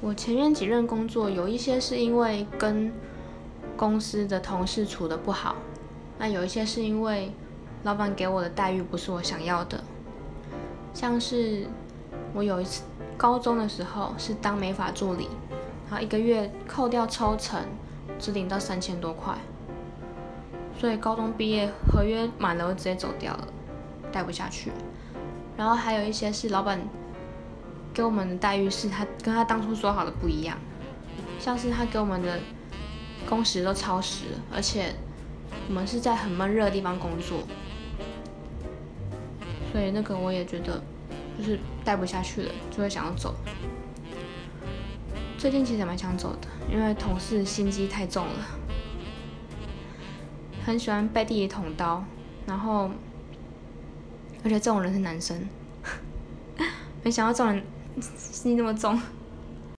我前面几任工作有一些是因为跟公司的同事处的不好，那有一些是因为老板给我的待遇不是我想要的。像是我有一次高中的时候是当美发助理，然后一个月扣掉抽成，只领到三千多块，所以高中毕业合约满了，我直接走掉了，待不下去。然后还有一些是老板。给我们的待遇是他跟他当初说好的不一样，像是他给我们的工时都超时，而且我们是在很闷热的地方工作，所以那个我也觉得就是待不下去了，就会想要走。最近其实蛮想走的，因为同事心机太重了，很喜欢背地里捅刀，然后而且这种人是男生，没想到这种人。心那么重。